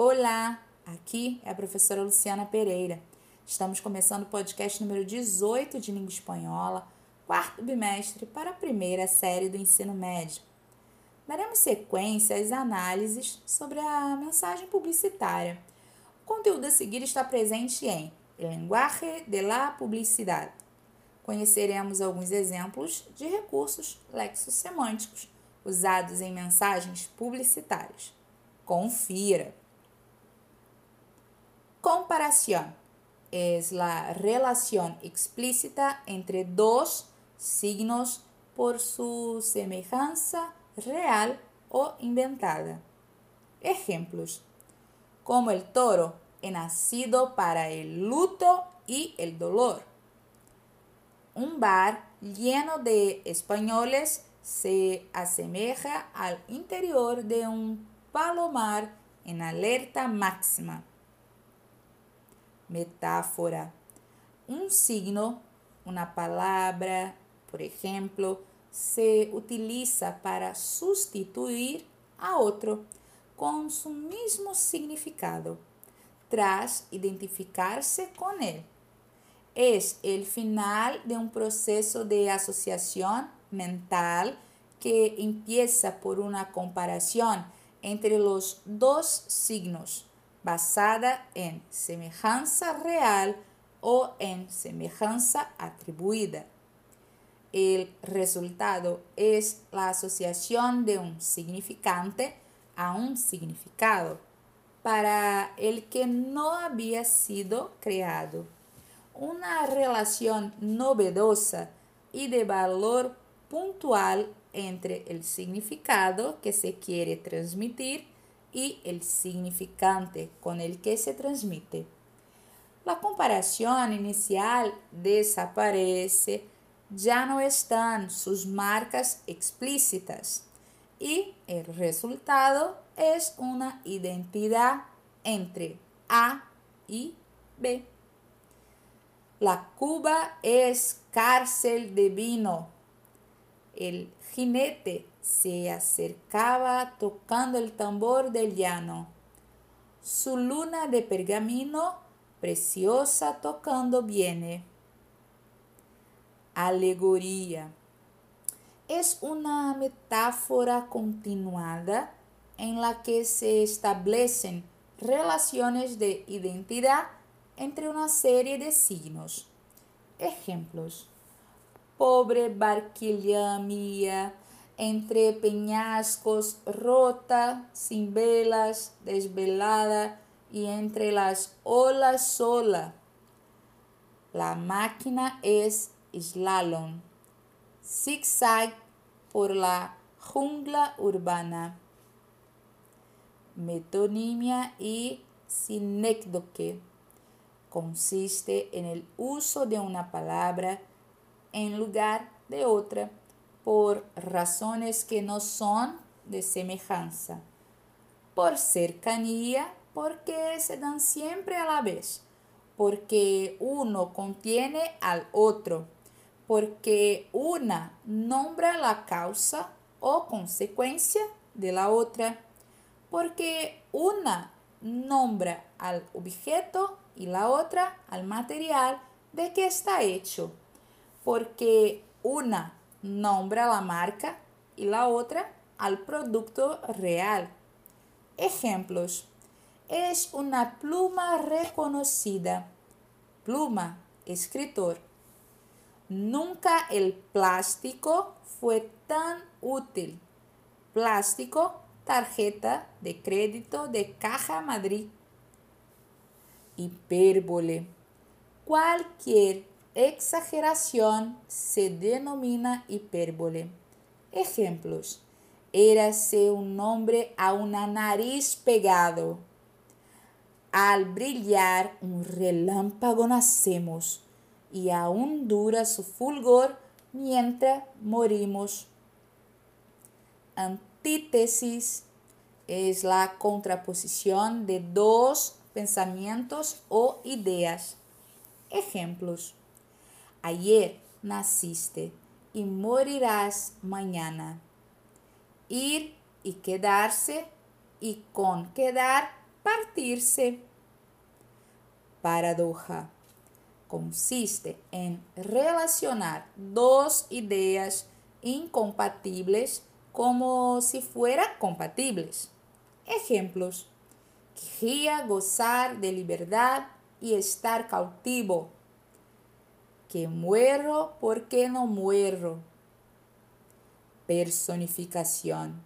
Olá, aqui é a professora Luciana Pereira. Estamos começando o podcast número 18 de língua espanhola, quarto bimestre para a primeira série do ensino médio. Daremos sequência às análises sobre a mensagem publicitária. O conteúdo a seguir está presente em Lenguaje de la Publicidade. Conheceremos alguns exemplos de recursos lexossemânticos usados em mensagens publicitárias. Confira! Comparación es la relación explícita entre dos signos por su semejanza real o inventada. Ejemplos, como el toro nacido para el luto y el dolor. Un bar lleno de españoles se asemeja al interior de un palomar en alerta máxima metáfora. Un signo, una palabra, por ejemplo, se utiliza para sustituir a otro con su mismo significado, tras identificarse con él. Es el final de un proceso de asociación mental que empieza por una comparación entre los dos signos basada en semejanza real o en semejanza atribuida. El resultado es la asociación de un significante a un significado para el que no había sido creado. Una relación novedosa y de valor puntual entre el significado que se quiere transmitir y el significante con el que se transmite. La comparación inicial desaparece, ya no están sus marcas explícitas y el resultado es una identidad entre A y B. La Cuba es cárcel de vino. El jinete se acercaba tocando el tambor del llano. Su luna de pergamino preciosa tocando viene. Alegoría. Es una metáfora continuada en la que se establecen relaciones de identidad entre una serie de signos. Ejemplos. Pobre barquilla mía, entre peñascos, rota, sin velas, desvelada y entre las olas sola. La máquina es slalom, zigzag por la jungla urbana. Metonimia y sinécdoque consiste en el uso de una palabra en lugar de otra por razones que no son de semejanza, por cercanía, porque se dan siempre a la vez, porque uno contiene al otro, porque una nombra la causa o consecuencia de la otra, porque una nombra al objeto y la otra al material de que está hecho, porque una nombra la marca y la otra al producto real. Ejemplos. Es una pluma reconocida. Pluma, escritor. Nunca el plástico fue tan útil. Plástico, tarjeta de crédito de Caja Madrid. Hipérbole. Cualquier exageración se denomina hipérbole. Ejemplos. Érase un nombre a una nariz pegado. Al brillar un relámpago nacemos y aún dura su fulgor mientras morimos. Antítesis es la contraposición de dos pensamientos o ideas. Ejemplos. Ayer naciste y morirás mañana. Ir y quedarse y con quedar partir-se. Paradoja consiste em relacionar duas ideias incompatíveis como si fueran compatibles. Ejemplos. Quería gozar de libertad y estar cautivo. Que muero porque no muero. Personificación.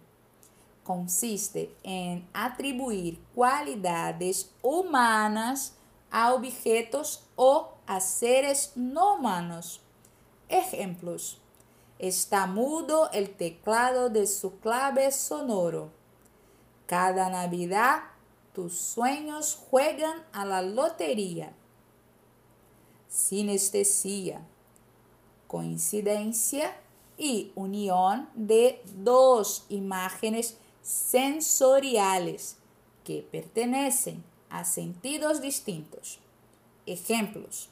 Consiste en atribuir cualidades humanas a objetos o a seres no humanos. Ejemplos. Está mudo el teclado de su clave sonoro. Cada Navidad tus sueños juegan a la lotería. Sinestesia. Coincidencia y unión de dos imágenes sensoriales que pertenecen a sentidos distintos. Ejemplos.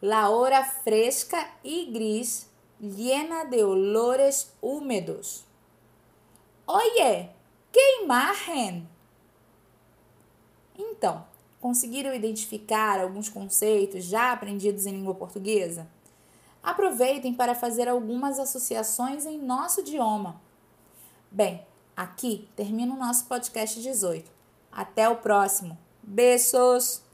La hora fresca y gris llena de olores húmedos. Oye, que imagem! Então, conseguiram identificar alguns conceitos já aprendidos em língua portuguesa? Aproveitem para fazer algumas associações em nosso idioma. Bem, aqui termina o nosso podcast 18. Até o próximo. Beijos!